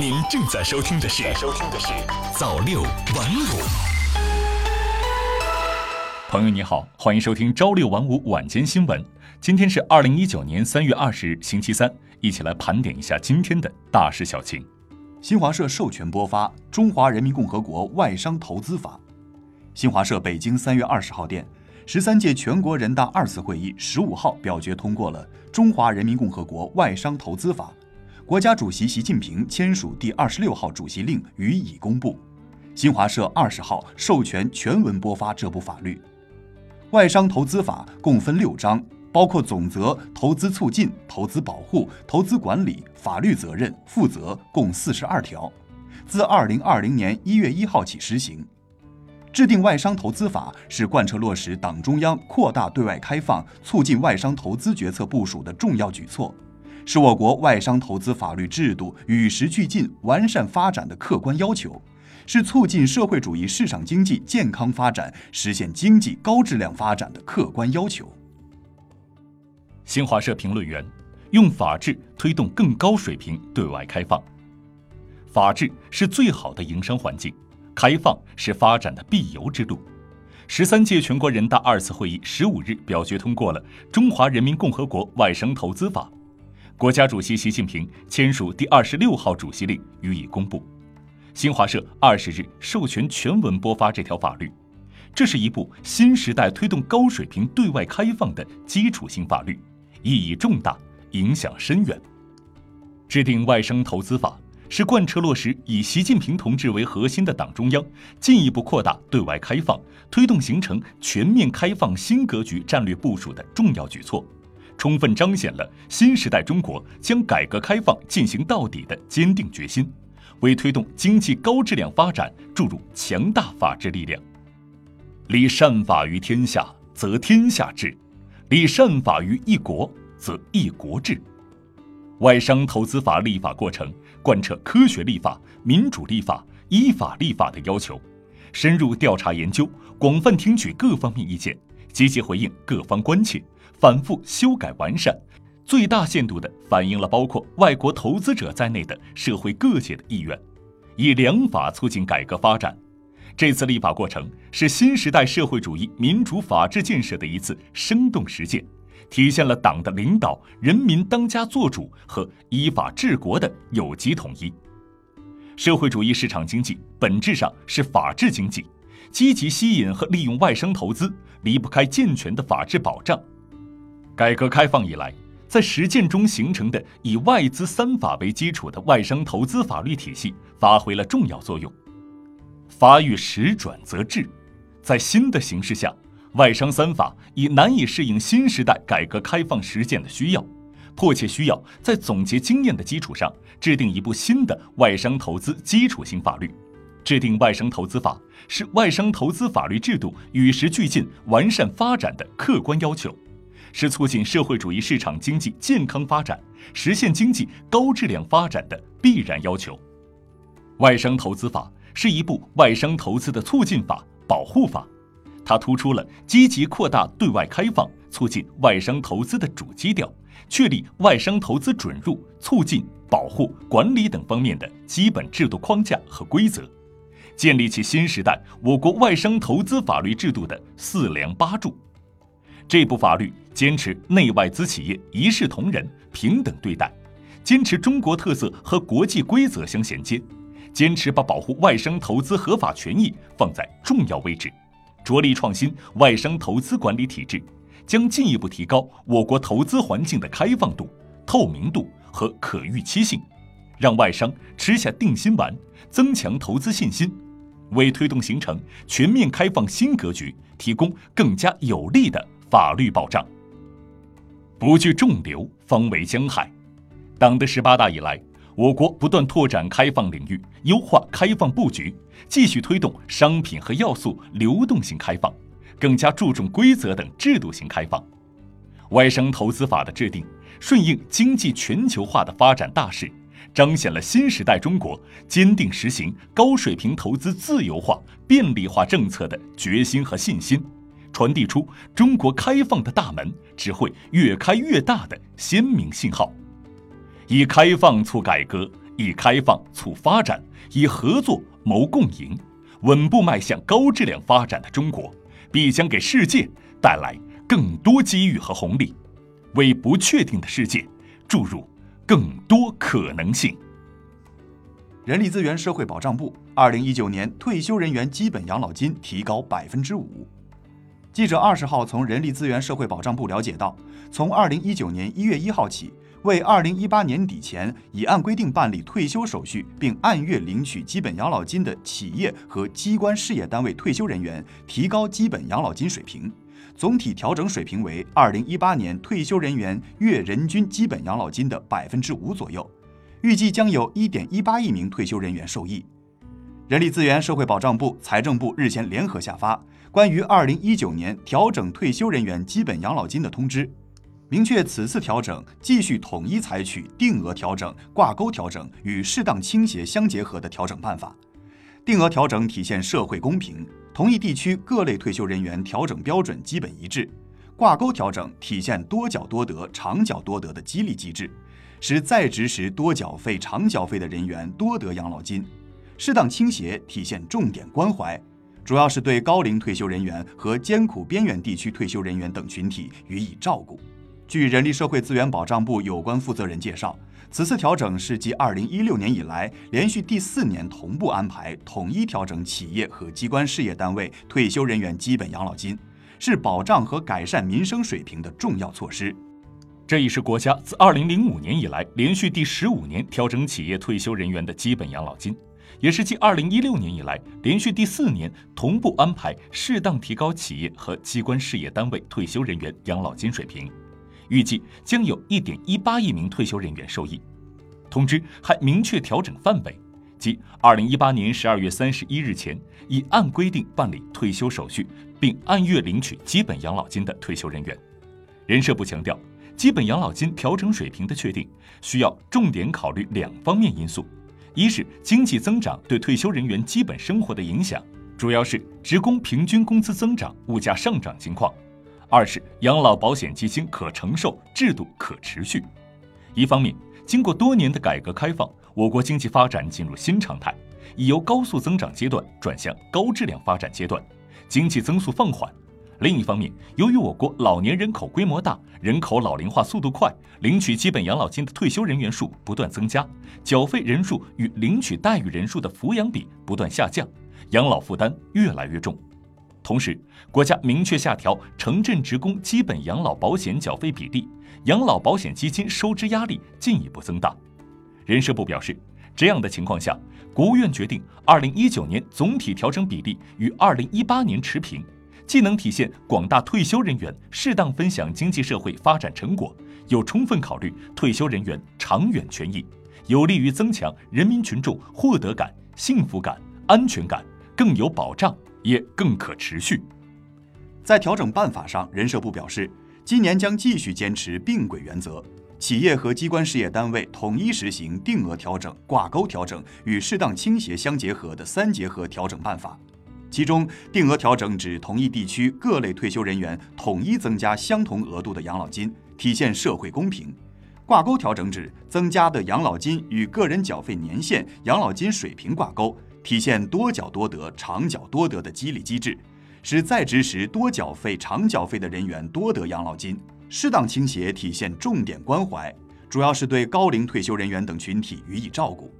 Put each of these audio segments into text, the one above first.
您正在收听的是收听的是早六晚五。朋友你好，欢迎收听朝六晚五晚间新闻。今天是二零一九年三月二十日，星期三，一起来盘点一下今天的大事小情。新华社授权播发《中华人民共和国外商投资法》。新华社北京三月二十号电，十三届全国人大二次会议十五号表决通过了《中华人民共和国外商投资法》。国家主席习近平签署第二十六号主席令予以公布。新华社二十号授权全文播发这部法律。外商投资法共分六章，包括总则、投资促进、投资保护、投资管理、法律责任、负责，共四十二条，自二零二零年一月一号起施行。制定外商投资法是贯彻落实党中央扩大对外开放、促进外商投资决策部署的重要举措。是我国外商投资法律制度与时俱进、完善发展的客观要求，是促进社会主义市场经济健康发展、实现经济高质量发展的客观要求。新华社评论员用法治推动更高水平对外开放，法治是最好的营商环境，开放是发展的必由之路。十三届全国人大二次会议十五日表决通过了《中华人民共和国外商投资法》。国家主席习近平签署第二十六号主席令予以公布。新华社二十日授权全文播发这条法律，这是一部新时代推动高水平对外开放的基础性法律，意义重大，影响深远。制定外商投资法是贯彻落实以习近平同志为核心的党中央进一步扩大对外开放、推动形成全面开放新格局战略部署的重要举措。充分彰显了新时代中国将改革开放进行到底的坚定决心，为推动经济高质量发展注入强大法治力量。立善法于天下，则天下治；立善法于一国，则一国治。外商投资法立法过程贯彻科学立法、民主立法、依法立法的要求，深入调查研究，广泛听取各方面意见，积极回应各方关切。反复修改完善，最大限度地反映了包括外国投资者在内的社会各界的意愿，以良法促进改革发展。这次立法过程是新时代社会主义民主法治建设的一次生动实践，体现了党的领导、人民当家作主和依法治国的有机统一。社会主义市场经济本质上是法治经济，积极吸引和利用外商投资，离不开健全的法治保障。改革开放以来，在实践中形成的以外资三法为基础的外商投资法律体系发挥了重要作用。法与时转则治，在新的形势下，外商三法已难以适应新时代改革开放实践的需要，迫切需要在总结经验的基础上，制定一部新的外商投资基础性法律。制定外商投资法是外商投资法律制度与时俱进、完善发展的客观要求。是促进社会主义市场经济健康发展、实现经济高质量发展的必然要求。外商投资法是一部外商投资的促进法、保护法，它突出了积极扩大对外开放、促进外商投资的主基调，确立外商投资准入、促进、保护、管理等方面的基本制度框架和规则，建立起新时代我国外商投资法律制度的四梁八柱。这部法律坚持内外资企业一视同仁、平等对待，坚持中国特色和国际规则相衔接，坚持把保护外商投资合法权益放在重要位置，着力创新外商投资管理体制，将进一步提高我国投资环境的开放度、透明度和可预期性，让外商吃下定心丸，增强投资信心，为推动形成全面开放新格局提供更加有力的。法律保障，不惧众流，方为江海。党的十八大以来，我国不断拓展开放领域，优化开放布局，继续推动商品和要素流动性开放，更加注重规则等制度性开放。外商投资法的制定，顺应经济全球化的发展大势，彰显了新时代中国坚定实行高水平投资自由化、便利化政策的决心和信心。传递出中国开放的大门只会越开越大的鲜明信号，以开放促改革，以开放促发展，以合作谋共赢，稳步迈向高质量发展的中国，必将给世界带来更多机遇和红利，为不确定的世界注入更多可能性。人力资源社会保障部二零一九年退休人员基本养老金提高百分之五。记者二十号从人力资源社会保障部了解到，从二零一九年一月一号起，为二零一八年底前已按规定办理退休手续并按月领取基本养老金的企业和机关事业单位退休人员提高基本养老金水平，总体调整水平为二零一八年退休人员月人均基本养老金的百分之五左右。预计将有1.18亿名退休人员受益。人力资源社会保障部、财政部日前联合下发关于2019年调整退休人员基本养老金的通知，明确此次调整继续统一采取定额调整、挂钩调整与适当倾斜相结合的调整办法。定额调整体现社会公平，同一地区各类退休人员调整标准基本一致；挂钩调整体现多缴多得、长缴多得的激励机制。使在职时多缴费、长缴费的人员多得养老金，适当倾斜体现重点关怀，主要是对高龄退休人员和艰苦边远地区退休人员等群体予以照顾。据人力社会资源保障部有关负责人介绍，此次调整是继2016年以来连续第四年同步安排统一调整企业和机关事业单位退休人员基本养老金，是保障和改善民生水平的重要措施。这已是国家自2005年以来连续第十五年调整企业退休人员的基本养老金，也是继2016年以来连续第四年同步安排适当提高企业和机关事业单位退休人员养老金水平。预计将有1.18亿名退休人员受益。通知还明确调整范围，即2018年12月31日前已按规定办理退休手续并按月领取基本养老金的退休人员。人社部强调。基本养老金调整水平的确定，需要重点考虑两方面因素：一是经济增长对退休人员基本生活的影响，主要是职工平均工资增长、物价上涨情况；二是养老保险基金可承受、制度可持续。一方面，经过多年的改革开放，我国经济发展进入新常态，已由高速增长阶段转向高质量发展阶段，经济增速放缓。另一方面，由于我国老年人口规模大，人口老龄化速度快，领取基本养老金的退休人员数不断增加，缴费人数与领取待遇人数的抚养比不断下降，养老负担越来越重。同时，国家明确下调城镇职工基本养老保险缴费比例，养老保险基金收支压力进一步增大。人社部表示，这样的情况下，国务院决定，二零一九年总体调整比例与二零一八年持平。既能体现广大退休人员适当分享经济社会发展成果，又充分考虑退休人员长远权益，有利于增强人民群众获得感、幸福感、安全感，更有保障，也更可持续。在调整办法上，人社部表示，今年将继续坚持并轨原则，企业和机关事业单位统一实行定额调整、挂钩调整与适当倾斜相结合的三结合调整办法。其中，定额调整指同一地区各类退休人员统一增加相同额度的养老金，体现社会公平；挂钩调整指增加的养老金与个人缴费年限、养老金水平挂钩，体现多缴多得、长缴多得的激励机制，使在职时多缴费、长缴费的人员多得养老金。适当倾斜体现重点关怀，主要是对高龄退休人员等群体予以照顾。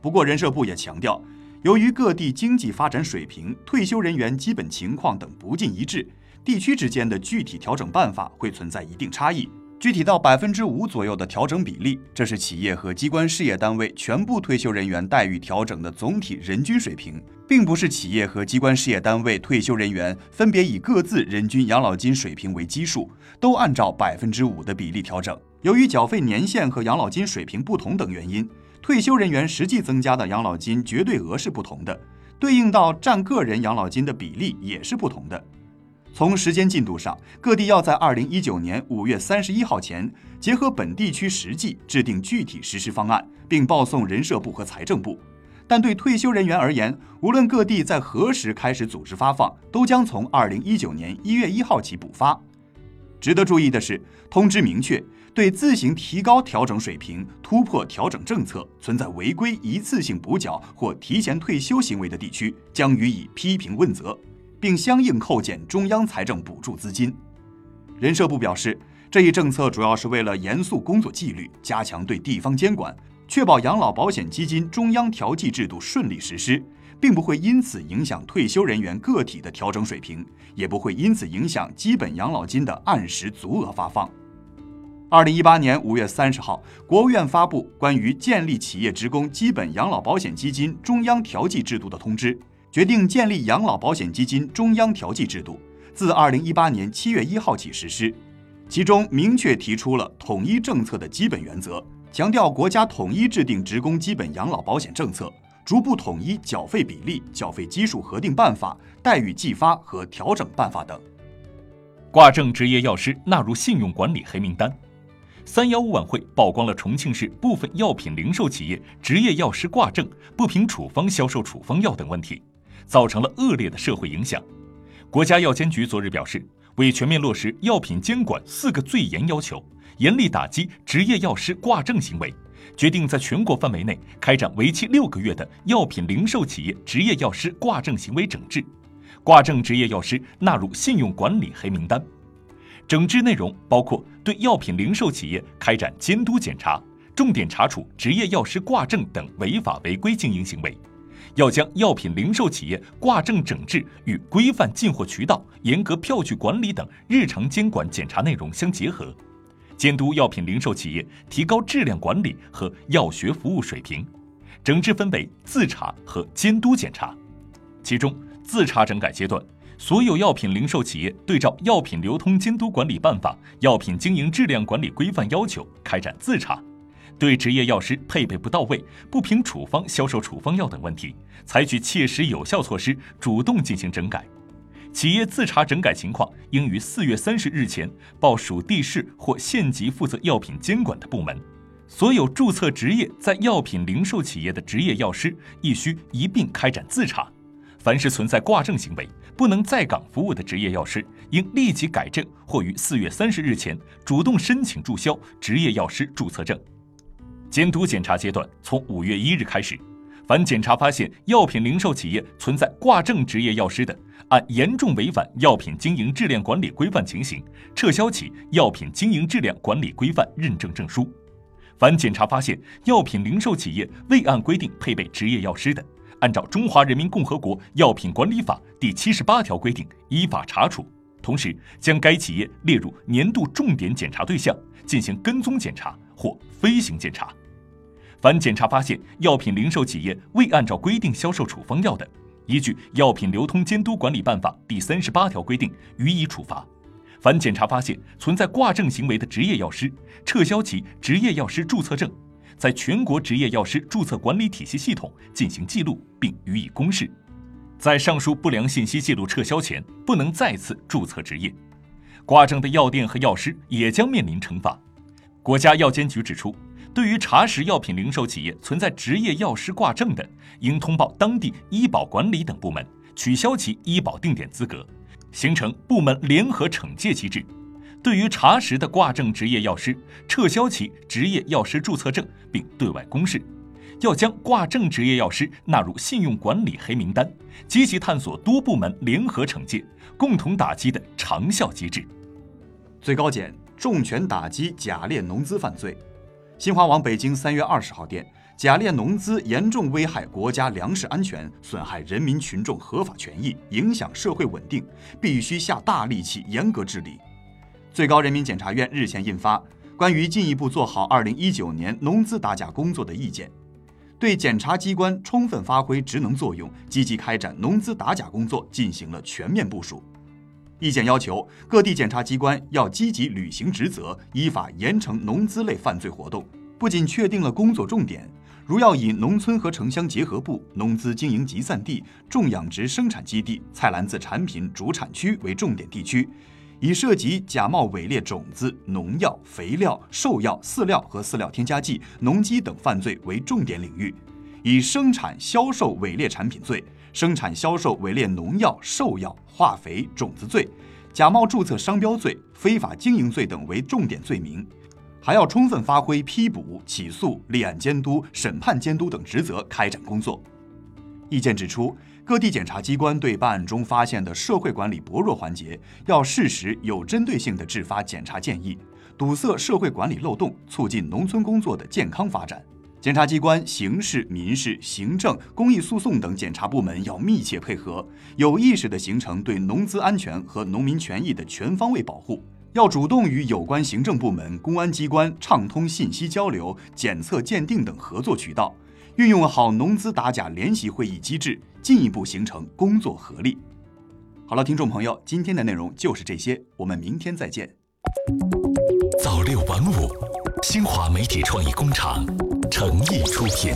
不过，人社部也强调。由于各地经济发展水平、退休人员基本情况等不尽一致，地区之间的具体调整办法会存在一定差异。具体到百分之五左右的调整比例，这是企业和机关事业单位全部退休人员待遇调整的总体人均水平，并不是企业和机关事业单位退休人员分别以各自人均养老金水平为基数，都按照百分之五的比例调整。由于缴费年限和养老金水平不同等原因。退休人员实际增加的养老金绝对额是不同的，对应到占个人养老金的比例也是不同的。从时间进度上，各地要在二零一九年五月三十一号前，结合本地区实际制定具体实施方案，并报送人社部和财政部。但对退休人员而言，无论各地在何时开始组织发放，都将从二零一九年一月一号起补发。值得注意的是，通知明确。对自行提高调整水平、突破调整政策、存在违规一次性补缴或提前退休行为的地区，将予以批评问责，并相应扣减中央财政补助资金。人社部表示，这一政策主要是为了严肃工作纪律，加强对地方监管，确保养老保险基金中央调剂制度顺利实施，并不会因此影响退休人员个体的调整水平，也不会因此影响基本养老金的按时足额发放。二零一八年五月三十号，国务院发布关于建立企业职工基本养老保险基金中央调剂制度的通知，决定建立养老保险基金中央调剂制度，自二零一八年七月一号起实施。其中明确提出了统一政策的基本原则，强调国家统一制定职工基本养老保险政策，逐步统一缴费比例、缴费基数核定办法、待遇计发和调整办法等。挂证执业药师纳入信用管理黑名单。三幺五晚会曝光了重庆市部分药品零售企业执业药师挂证、不凭处方销售处方药等问题，造成了恶劣的社会影响。国家药监局昨日表示，为全面落实药品监管四个最严要求，严厉打击执业药师挂证行为，决定在全国范围内开展为期六个月的药品零售企业执业药师挂证行为整治，挂证执业药师纳入信用管理黑名单。整治内容包括对药品零售企业开展监督检查，重点查处执业药师挂证等违法违规经营行为。要将药品零售企业挂证整治与规范进货渠道、严格票据管理等日常监管检查内容相结合，监督药品零售企业提高质量管理和药学服务水平。整治分为自查和监督检查，其中自查整改阶段。所有药品零售企业对照《药品流通监督管理办法》《药品经营质量管理规范》要求开展自查，对执业药师配备不到位、不凭处方销售处方药等问题，采取切实有效措施，主动进行整改。企业自查整改情况，应于四月三十日前报属地市或县级负责药品监管的部门。所有注册执业在药品零售企业的执业药师，亦需一并开展自查。凡是存在挂证行为、不能在岗服务的执业药师，应立即改正或于四月三十日前主动申请注销执业药师注册证。监督检查阶段从五月一日开始，凡检查发现药品零售企业存在挂证执业药师的，按严重违反药品经营质量管理规范情形，撤销其药品经营质量管理规范认证证书；凡检查发现药品零售企业未按规定配备执业药师的，按照《中华人民共和国药品管理法》第七十八条规定，依法查处，同时将该企业列入年度重点检查对象，进行跟踪检查或飞行检查。凡检查发现药品零售企业未按照规定销售处方药的，依据《药品流通监督管理办法》第三十八条规定予以处罚。凡检查发现存在挂证行为的执业药师，撤销其执业药师注册证。在全国执业药师注册管理体系系统进行记录并予以公示，在上述不良信息记录撤销前，不能再次注册执业。挂证的药店和药师也将面临惩罚。国家药监局指出，对于查实药品零售企业存在执业药师挂证的，应通报当地医保管理等部门，取消其医保定点资格，形成部门联合惩戒机制。对于查实的挂证执业药师，撤销其执业药师注册证，并对外公示，要将挂证执业药师纳入信用管理黑名单，积极探索多部门联合惩戒、共同打击的长效机制。最高检重拳打击假劣农资犯罪。新华网北京三月二十号电：假劣农资严重危害国家粮食安全，损害人民群众合法权益，影响社会稳定，必须下大力气严格治理。最高人民检察院日前印发《关于进一步做好2019年农资打假工作的意见》，对检察机关充分发挥职能作用、积极开展农资打假工作进行了全面部署。意见要求，各地检察机关要积极履行职责，依法严惩农资类犯罪活动。不仅确定了工作重点，如要以农村和城乡结合部、农资经营集散地、种养殖生产基地、菜篮子产品主产区为重点地区。以涉及假冒伪劣种子、农药、肥料、兽药、饲料和饲料添加剂、农机等犯罪为重点领域；以生产销售伪劣产品罪、生产销售伪劣农药、兽药、化肥、种子罪、假冒注册商标罪、非法经营罪等为重点罪名；还要充分发挥批捕、起诉、立案监督、审判监督等职责，开展工作。意见指出，各地检察机关对办案中发现的社会管理薄弱环节，要适时有针对性地制发检查建议，堵塞社会管理漏洞，促进农村工作的健康发展。检察机关刑事、民事、行政、公益诉讼等检察部门要密切配合，有意识地形成对农资安全和农民权益的全方位保护。要主动与有关行政部门、公安机关畅通信息交流、检测鉴定等合作渠道，运用好农资打假联席会议机制，进一步形成工作合力。好了，听众朋友，今天的内容就是这些，我们明天再见。早六晚五，新华媒体创意工厂诚意出品。